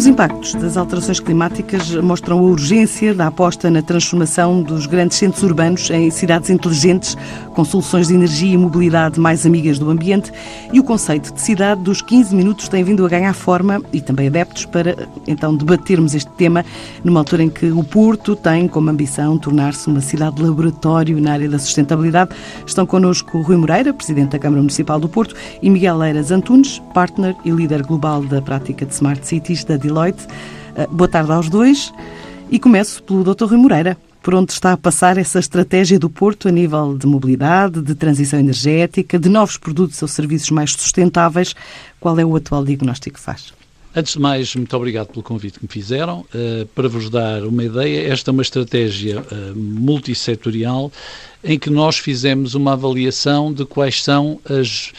Os impactos das alterações climáticas mostram a urgência da aposta na transformação dos grandes centros urbanos em cidades inteligentes, com soluções de energia e mobilidade mais amigas do ambiente, e o conceito de cidade dos 15 minutos tem vindo a ganhar forma e também adeptos para então debatermos este tema numa altura em que o Porto tem como ambição tornar-se uma cidade laboratório na área da sustentabilidade. Estão connosco Rui Moreira, presidente da Câmara Municipal do Porto, e Miguel Leiras Antunes, partner e líder global da prática de Smart Cities da Deloitte. Eh, boa tarde aos dois e começo pelo Dr. Rui Moreira. Por onde está a passar essa estratégia do Porto a nível de mobilidade, de transição energética, de novos produtos ou serviços mais sustentáveis? Qual é o atual diagnóstico que faz? Antes de mais, muito obrigado pelo convite que me fizeram. Uh, para vos dar uma ideia, esta é uma estratégia uh, multissetorial em que nós fizemos uma avaliação de quais são as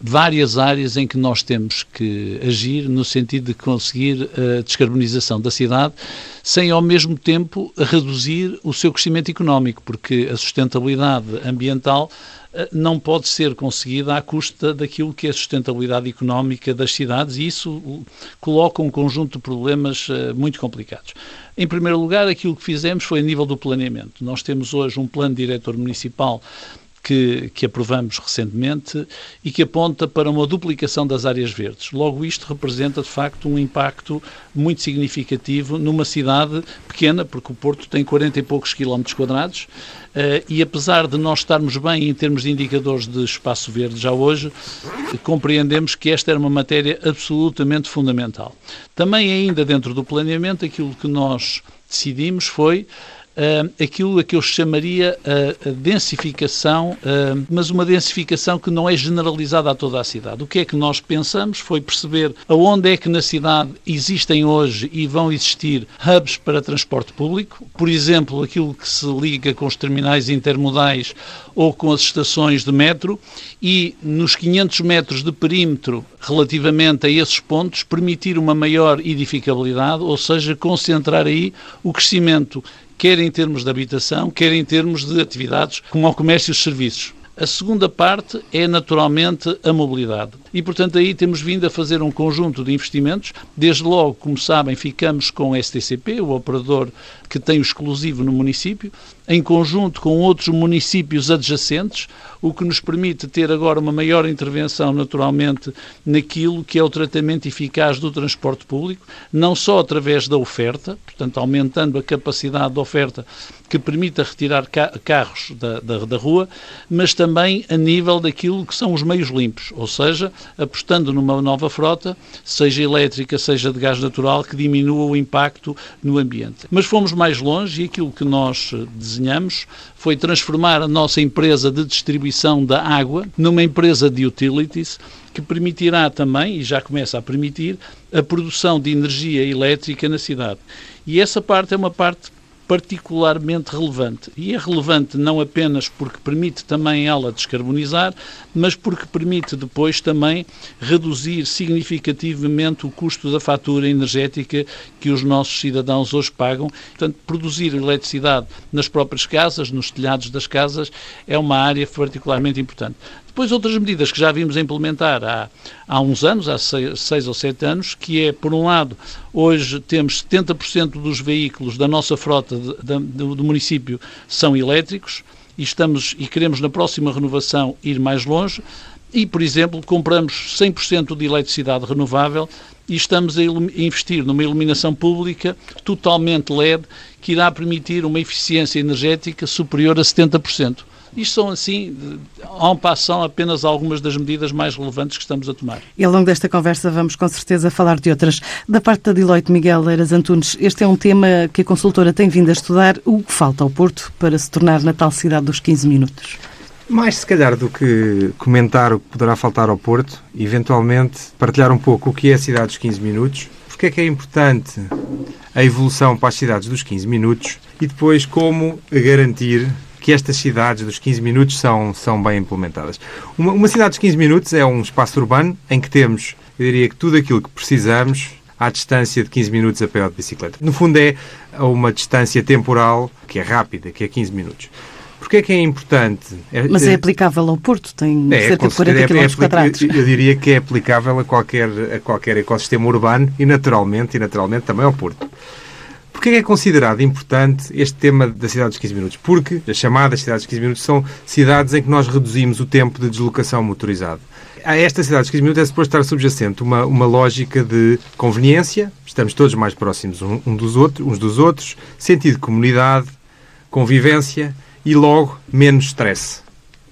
várias áreas em que nós temos que agir no sentido de conseguir a descarbonização da cidade, sem ao mesmo tempo reduzir o seu crescimento económico, porque a sustentabilidade ambiental eh, não pode ser conseguida à custa daquilo que é a sustentabilidade económica das cidades e isso coloca um conjunto de problemas eh, muito complicados. Em primeiro lugar, aquilo que fizemos foi a nível do planeamento. Nós temos hoje um plano diretor municipal que, que, aprovamos recentemente e que aponta para uma duplicação das áreas verdes. Logo, isto representa, de facto, um impacto muito significativo numa cidade pequena, porque o Porto tem 40 e poucos quilómetros quadrados, Uh, e apesar de nós estarmos bem em termos de indicadores de espaço verde já hoje, compreendemos que esta era uma matéria absolutamente fundamental. Também ainda dentro do planeamento, aquilo que nós decidimos foi uh, aquilo a que eu chamaria a, a densificação, uh, mas uma densificação que não é generalizada a toda a cidade. O que é que nós pensamos foi perceber aonde é que na cidade existem hoje e vão existir hubs para transporte público, por exemplo, aquilo que se liga com os terminais intermodais ou com as estações de metro e nos 500 metros de perímetro relativamente a esses pontos permitir uma maior edificabilidade, ou seja, concentrar aí o crescimento quer em termos de habitação, quer em termos de atividades como ao comércio e os serviços. A segunda parte é naturalmente a mobilidade. E, portanto, aí temos vindo a fazer um conjunto de investimentos. Desde logo, como sabem, ficamos com o STCP, o operador que tem o exclusivo no município, em conjunto com outros municípios adjacentes, o que nos permite ter agora uma maior intervenção, naturalmente, naquilo que é o tratamento eficaz do transporte público, não só através da oferta, portanto, aumentando a capacidade da oferta que permita retirar carros da, da, da rua, mas também a nível daquilo que são os meios limpos, ou seja, apostando numa nova frota, seja elétrica, seja de gás natural, que diminua o impacto no ambiente. Mas fomos mais longe e aquilo que nós desenhamos foi transformar a nossa empresa de distribuição da água numa empresa de utilities que permitirá também, e já começa a permitir, a produção de energia elétrica na cidade. E essa parte é uma parte particularmente relevante. E é relevante não apenas porque permite também ela descarbonizar, mas porque permite depois também reduzir significativamente o custo da fatura energética que os nossos cidadãos hoje pagam. Portanto, produzir eletricidade nas próprias casas, nos telhados das casas, é uma área particularmente importante. Depois, outras medidas que já vimos implementar há, há uns anos, há seis, seis, ou sete anos, que é, por um lado, hoje temos 70% dos veículos da nossa frota de, de, do, município são elétricos e, estamos, e queremos, na próxima renovação, ir mais longe. E, por exemplo, compramos 100% de eletricidade renovável e estamos a investir numa iluminação pública totalmente LED que irá permitir uma eficiência energética superior a 70%. Isto são, assim, en passant, apenas algumas das medidas mais relevantes que estamos a tomar. E ao longo desta conversa vamos com certeza falar de outras. Da parte da Deloitte, Miguel Leiras Antunes, este é um tema que a consultora tem vindo a estudar. O que falta ao Porto para se tornar na tal cidade dos 15 minutos? Mais, se calhar, do que comentar o que poderá faltar ao Porto, eventualmente partilhar um pouco o que é a cidade dos 15 minutos, porque é que é importante a evolução para as cidades dos 15 minutos e depois como garantir que estas cidades dos 15 minutos são, são bem implementadas. Uma, uma cidade dos 15 minutos é um espaço urbano em que temos, eu diria que tudo aquilo que precisamos à distância de 15 minutos a pé ou de bicicleta. No fundo é uma distância temporal que é rápida, que é 15 minutos. Porquê é que é importante? É, Mas é, é aplicável ao Porto, tem é, cerca de 40 é, km quadrados. Eu diria que é aplicável a qualquer, a qualquer ecossistema urbano e naturalmente, e naturalmente também ao Porto. Porquê é considerado importante este tema da cidade dos 15 minutos? Porque as chamadas cidades dos 15 minutos são cidades em que nós reduzimos o tempo de deslocação motorizado. A esta cidade dos 15 minutos é suposto estar subjacente uma, uma lógica de conveniência, estamos todos mais próximos um dos outros, uns dos outros, sentido de comunidade, convivência e logo menos stress.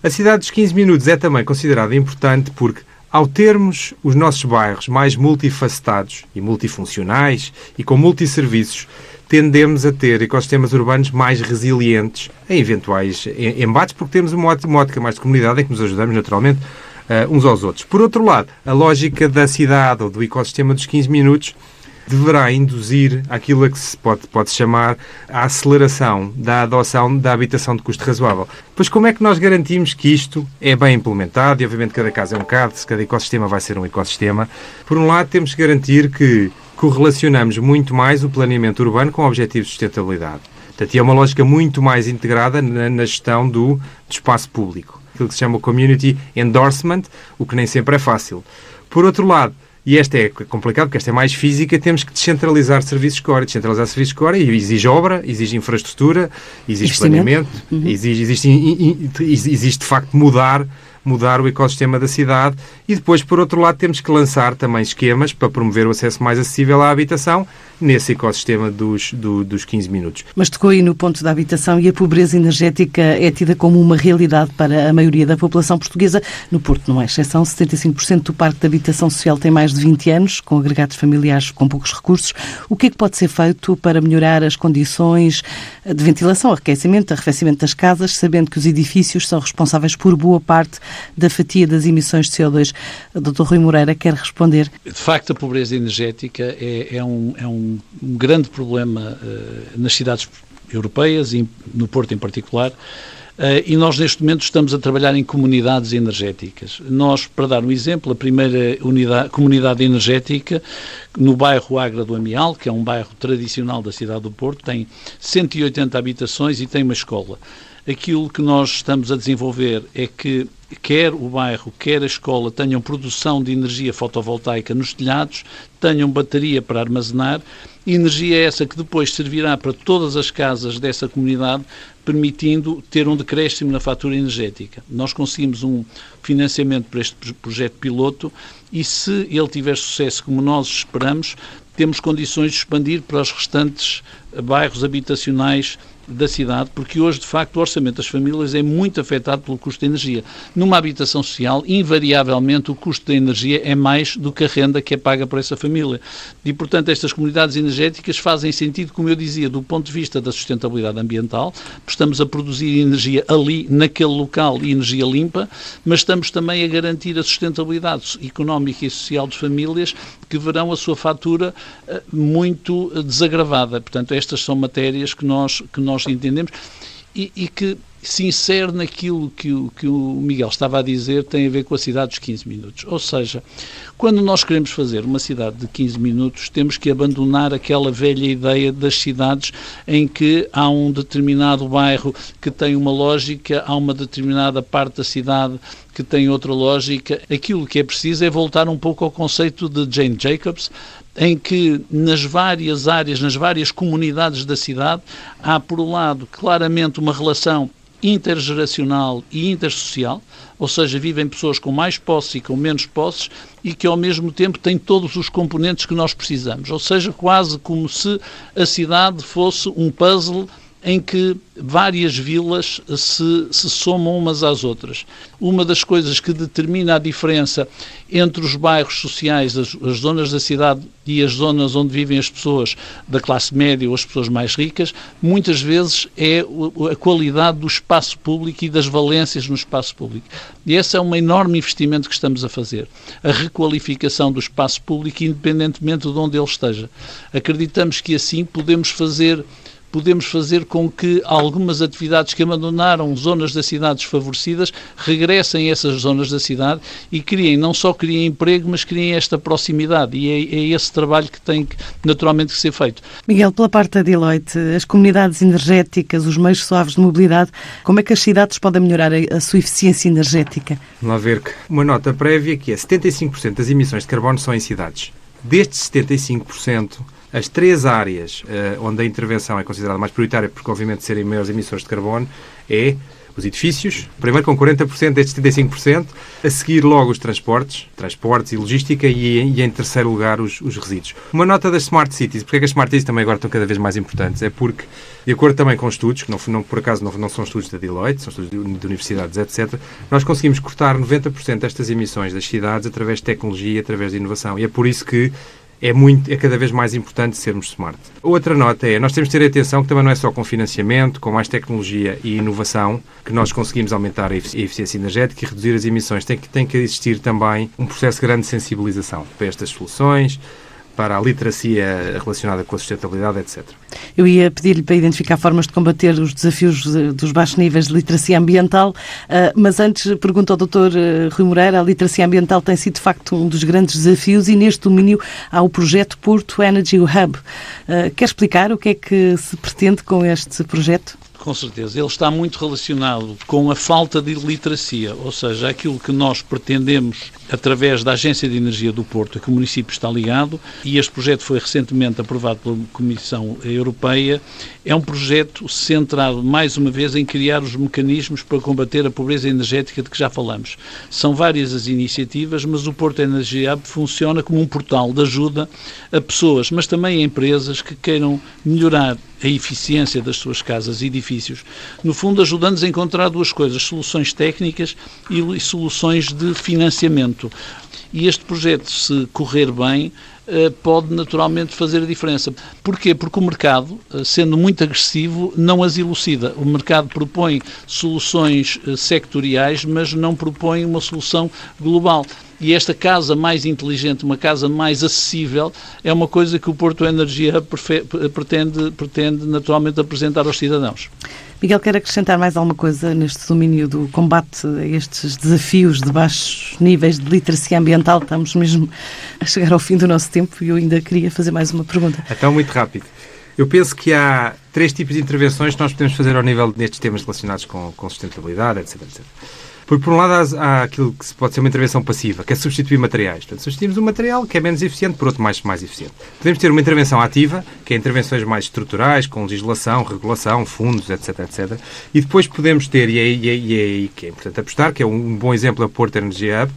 A cidade dos 15 minutos é também considerada importante porque ao termos os nossos bairros mais multifacetados e multifuncionais e com multisserviços, tendemos a ter ecossistemas urbanos mais resilientes em eventuais embates, porque temos uma ótica mais de comunidade em que nos ajudamos naturalmente uh, uns aos outros. Por outro lado, a lógica da cidade ou do ecossistema dos 15 minutos deverá induzir aquilo a que se pode, pode chamar a aceleração da adoção da habitação de custo razoável. Pois como é que nós garantimos que isto é bem implementado? E obviamente cada caso é um caso, cada ecossistema vai ser um ecossistema. Por um lado, temos que garantir que correlacionamos muito mais o planeamento urbano com objetivos de sustentabilidade. Portanto, é uma lógica muito mais integrada na, na gestão do, do espaço público aquilo que se chama community endorsement, o que nem sempre é fácil. Por outro lado, e esta é complicado porque esta é mais física, temos que descentralizar serviços core. Descentralizar serviços core exige obra, exige infraestrutura, exige planeamento, uhum. exige, existe, existe de facto mudar mudar o ecossistema da cidade e depois, por outro lado, temos que lançar também esquemas para promover o acesso mais acessível à habitação nesse ecossistema dos, do, dos 15 minutos. Mas tocou aí no ponto da habitação e a pobreza energética é tida como uma realidade para a maioria da população portuguesa. No Porto não é exceção, 75% do parque de habitação social tem mais de 20 anos, com agregados familiares com poucos recursos. O que é que pode ser feito para melhorar as condições de ventilação, aquecimento, arrefecimento das casas, sabendo que os edifícios são responsáveis por boa parte da fatia das emissões de CO2? O Dr. Rui Moreira quer responder. De facto, a pobreza energética é, é, um, é um, um, grande problema uh, nas cidades europeias e no Porto em particular. Uh, e nós, neste momento, estamos a trabalhar em comunidades energéticas. Nós, para dar um exemplo, a primeira unidade, comunidade energética no bairro Agra do Amial, que é um bairro tradicional da cidade do Porto, tem 180 habitações e tem uma escola. Aquilo que nós estamos a desenvolver é que quer o bairro, quer a escola tenham produção de energia fotovoltaica nos telhados, tenham bateria para armazenar, energia essa que depois servirá para todas as casas dessa comunidade, permitindo ter um decréscimo na fatura energética. Nós conseguimos um financiamento para este projeto piloto e se ele tiver sucesso como nós esperamos, temos condições de expandir para os restantes bairros habitacionais da cidade, porque hoje, de facto, o orçamento das famílias é muito afetado pelo custo da energia. Numa habitação social, invariavelmente, o custo da energia é mais do que a renda que é paga por essa família. E, portanto, estas comunidades energéticas fazem sentido, como eu dizia, do ponto de vista da sustentabilidade ambiental, estamos a produzir energia ali, naquele local, e energia limpa, mas estamos também a garantir a sustentabilidade económica e social de famílias que verão a sua fatura eh, muito desagravada. Portanto, estas são matérias que nós, que nós nós entendemos, e, e que se insere naquilo que o, que o Miguel estava a dizer, tem a ver com a cidade dos 15 minutos. Ou seja, quando nós queremos fazer uma cidade de 15 minutos, temos que abandonar aquela velha ideia das cidades em que há um determinado bairro que tem uma lógica, há uma determinada parte da cidade que tem outra lógica. Aquilo que é preciso é voltar um pouco ao conceito de Jane Jacobs, em que nas várias áreas, nas várias comunidades da cidade, há, por um lado, claramente uma relação intergeracional e intersocial, ou seja, vivem pessoas com mais posses e com menos posses e que ao mesmo tempo têm todos os componentes que nós precisamos, ou seja, quase como se a cidade fosse um puzzle em que várias vilas se, se, somam umas às outras. Uma das coisas que determina a diferença entre os bairros sociais, as, as, zonas da cidade e as zonas onde vivem as pessoas da classe média ou as pessoas mais ricas, muitas vezes é a qualidade do espaço público e das valências no espaço público. E esse é um enorme investimento que estamos a fazer. A requalificação do espaço público, independentemente de onde ele esteja. Acreditamos que assim podemos fazer podemos fazer com que algumas atividades que abandonaram zonas das cidades favorecidas regressem a essas zonas da cidade e criem, não só criem emprego, mas criem esta proximidade. E é, é esse trabalho que tem que, naturalmente que ser feito. Miguel, pela parte da Deloitte, as comunidades energéticas, os meios suaves de mobilidade, como é que as cidades podem melhorar a, a sua eficiência energética? Vamos lá ver uma nota prévia que é 75% das emissões de carbono são em cidades. Destes 75%, as três áreas uh, onde a intervenção é considerada mais prioritária, porque obviamente serem maiores emissões de carbono, é os edifícios, primeiro com 40% destes 75%, a seguir logo os transportes, transportes e logística, e, e em terceiro lugar os, os, resíduos. Uma nota das Smart Cities, porque é que as Smart Cities também agora estão cada vez mais importantes? É porque, de acordo também com estudos, que não, não por acaso não, não, são estudos da Deloitte, são estudos de, de universidades, etc., nós conseguimos cortar 90% destas emissões das cidades através de tecnologia, através de inovação. E é por isso que é, muito, é cada vez mais importante sermos smart. Outra nota é, nós temos de ter atenção que também não é só com financiamento, com mais tecnologia e inovação que nós conseguimos aumentar a eficiência energética e reduzir as emissões. Tem que, tem que existir também um processo de grande sensibilização para estas soluções, para a literacia relacionada com a sustentabilidade, etc. Eu ia pedir-lhe para identificar formas de combater os desafios dos baixos níveis de literacia ambiental, ah, mas antes pergunto ao Dr. Ah, Rui Moreira, a literacia ambiental tem sido de facto um dos grandes desafios e neste domínio há o projeto Porto Energy Hub. Ah, quer explicar o que é que se pretende com este projeto? Com certeza. Ele está muito relacionado com a falta de literacia, ou seja, aquilo que nós pretendemos através da Agência de Energia do Porto, que o município está ligado, e este projeto foi recentemente aprovado pela Comissão Europeia, é um projeto centrado, mais uma vez, em criar os mecanismos para combater a pobreza energética de que já falamos. São várias as iniciativas, mas o Porto Energia Hub funciona como um portal de ajuda a pessoas, mas também a empresas que queiram melhorar a eficiência das suas casas e edifícios. No fundo, ajudando-nos a encontrar duas coisas: soluções técnicas e soluções de financiamento. E este projeto, se correr bem, pode naturalmente fazer a diferença. Porquê? Porque o mercado, eh, sendo muito agressivo, não as elucida. O mercado propõe soluções eh, sectoriais, mas não propõe uma solução global. E esta casa mais inteligente, uma casa mais acessível, é uma coisa que o Porto Energia pretende, pretende naturalmente apresentar aos cidadãos. Miguel, quer acrescentar mais alguma coisa neste domínio do combate a estes desafios de baixos níveis de literacia ambiental? Estamos mesmo a chegar ao fim do nosso tempo e eu ainda queria fazer mais uma pergunta. Então, muito rápido. Eu penso que há três tipos de intervenções que nós podemos fazer ao nível destes temas relacionados com, com sustentabilidade, etc, etc. Porque, por um lado, há, há, aquilo que pode ser uma intervenção passiva, que é substituir materiais. Portanto, substituímos um material que é menos eficiente por outro mais, mais eficiente. Podemos ter uma intervenção ativa, que é intervenções mais estruturais, com legislação, regulação, fundos, etc, etc. E depois podemos ter, e é, é, é aí que é importante apostar, que é um bom exemplo a Porto Energy Hub,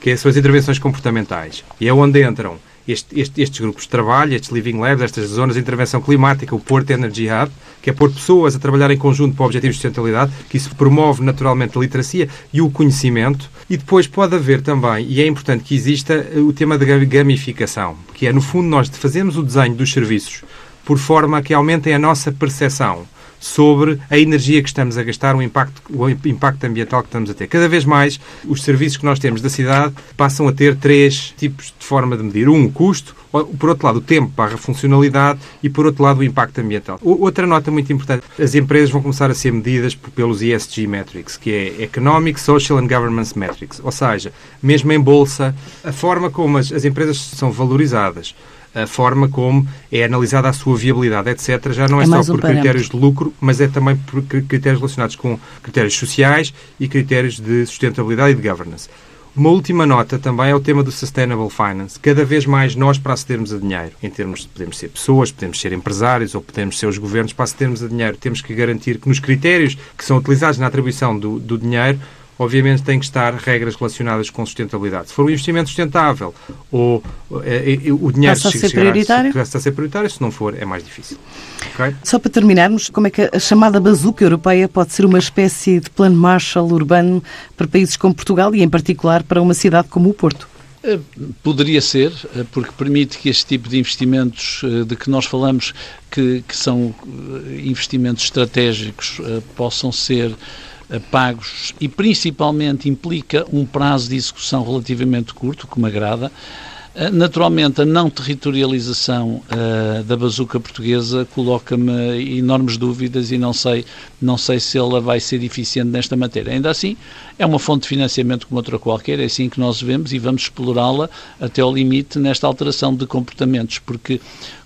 que são as intervenções comportamentais. E é onde entram este, este, estes grupos de trabalho, estes Living Labs, estas zonas de intervenção climática, o Porto Energy Hub, que é pôr pessoas a trabalhar em conjunto para objetivos de sustentabilidade, que isso promove naturalmente a literacia e o conhecimento. E depois pode haver também, e é importante que exista, eh, o tema da gamificação, que é, no fundo, nós fazemos o desenho dos serviços por forma que aumentem a nossa percepção sobre a energia que estamos a gastar, o impacto, o impacto ambiental que estamos a ter. Cada vez mais, os serviços que nós temos da cidade passam a ter três tipos de forma de medir. Um, o custo, por outro lado, o tempo para a funcionalidade e, por outro lado, o impacto ambiental. Outra nota muito importante, as empresas vão começar a ser medidas pelos ESG metrics, que é Economic, Social and Governance Metrics. Ou seja, mesmo em bolsa, a forma como as, as empresas são valorizadas, a forma como é analisada a sua viabilidade, etc., já não é, é só por critérios de lucro, mas é também por critérios relacionados com critérios sociais e critérios de sustentabilidade e de governance. Uma última nota também é o tema do Sustainable Finance. Cada vez mais nós, para acedermos a dinheiro, em termos de podemos ser pessoas, podemos ser empresários ou podemos ser os governos, para acedermos a dinheiro, temos que garantir que nos critérios que são utilizados na atribuição do, do dinheiro obviamente tem que estar regras relacionadas com sustentabilidade. Se for um investimento sustentável ou é, é, o dinheiro passa a ser prioritário, passa a ser prioritário, se não for é mais difícil. Okay? Só para terminarmos, como é que a chamada bazuca europeia pode ser uma espécie de plano Marshall urbano para países como Portugal e em particular para uma cidade como o Porto? Eh, poderia ser, eh, porque permite que este tipo de investimentos de que nós falamos, que, que são investimentos estratégicos, possam ser pagos e principalmente implica um prazo de execução relativamente curto, que me agrada. Uh, naturalmente, a não territorialização uh, da bazuca portuguesa coloca-me enormes dúvidas e não sei, não sei se ela vai ser eficiente nesta matéria. Ainda assim, é uma fonte de financiamento como outra qualquer, é assim que nós vemos e vamos explorá-la até ao limite nesta alteração de comportamentos, porque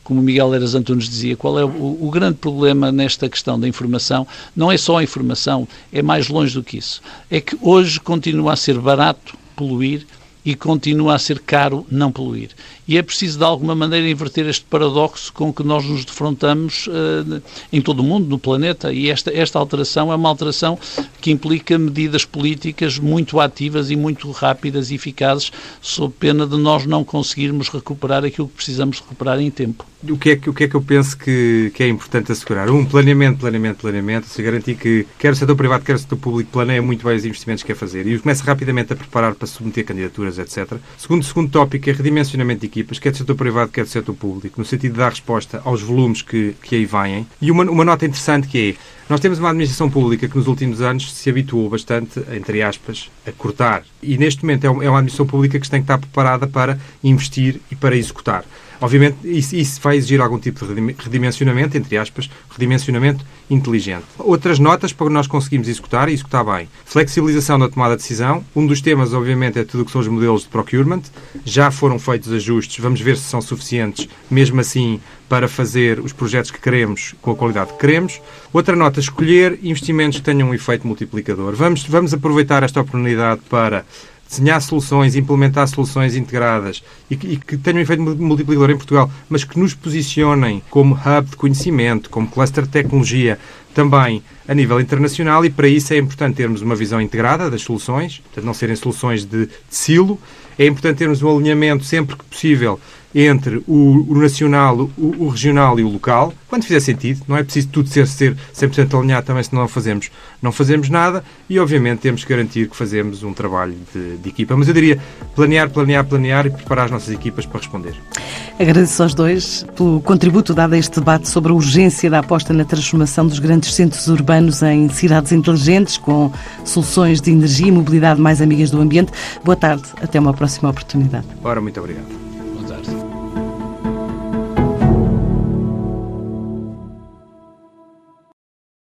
como Miguel Eras Antunes dizia, qual é o, o, grande problema nesta questão da informação? Não é só a informação, é mais longe do que isso. É que hoje continua a ser barato poluir e continua a ser caro não poluir. E é preciso, de alguma maneira, inverter este paradoxo com que nós nos defrontamos uh, em todo o mundo, no planeta. E esta, esta alteração é uma alteração que implica medidas políticas muito ativas e muito rápidas e eficazes, sob pena de nós não conseguirmos recuperar aquilo que precisamos recuperar em tempo. O que é que, o que, é que eu penso que, que é importante assegurar? Um, planeamento, planeamento, planeamento. Se garantir que quer o setor privado, quer o setor público planeia muito bem os investimentos que quer fazer e começa rapidamente a preparar para submeter candidaturas, etc. Segundo, segundo tópico é redimensionamento de equipas, quer do setor privado, quer do setor público, no sentido de dar resposta aos volumes que, que aí vêm. E uma, uma nota interessante que é, nós temos uma administração pública que nos últimos anos se habituou bastante, entre aspas, a cortar. E neste momento é uma administração pública que tem que estar preparada para investir e para executar. Obviamente, isso, isso, vai exigir algum tipo de redimensionamento, entre aspas, redimensionamento inteligente. Outras notas para nós conseguirmos executar e executar bem. Flexibilização na tomada de decisão. Um dos temas, obviamente, é tudo o que são os modelos de procurement. Já foram feitos ajustes, vamos ver se são suficientes, mesmo assim, para fazer os projetos que queremos com a qualidade que queremos. Outra nota, escolher investimentos que tenham um efeito multiplicador. Vamos, vamos aproveitar esta oportunidade para desenhar soluções, implementar soluções integradas e que, e que tenham um efeito multiplicador em Portugal, mas que nos posicionem como hub de conhecimento, como cluster de tecnologia, também a nível internacional. E para isso é importante termos uma visão integrada das soluções, portanto não serem soluções de, de silo, é importante termos um alinhamento sempre que possível entre o, o nacional, o, o, regional e o local, quando fizer sentido. Não é preciso tudo ser, ser 100% alinhado também, se não fazemos, não fazemos nada. E, obviamente, temos que garantir que fazemos um trabalho de, de equipa. Mas eu diria planear, planear, planear e preparar as nossas equipas para responder. Agradeço aos dois pelo contributo dado a este debate sobre a urgência da aposta na transformação dos grandes centros urbanos em cidades inteligentes, com soluções de energia e mobilidade mais amigas do ambiente. Boa tarde, até uma próxima oportunidade. Ora, muito obrigado.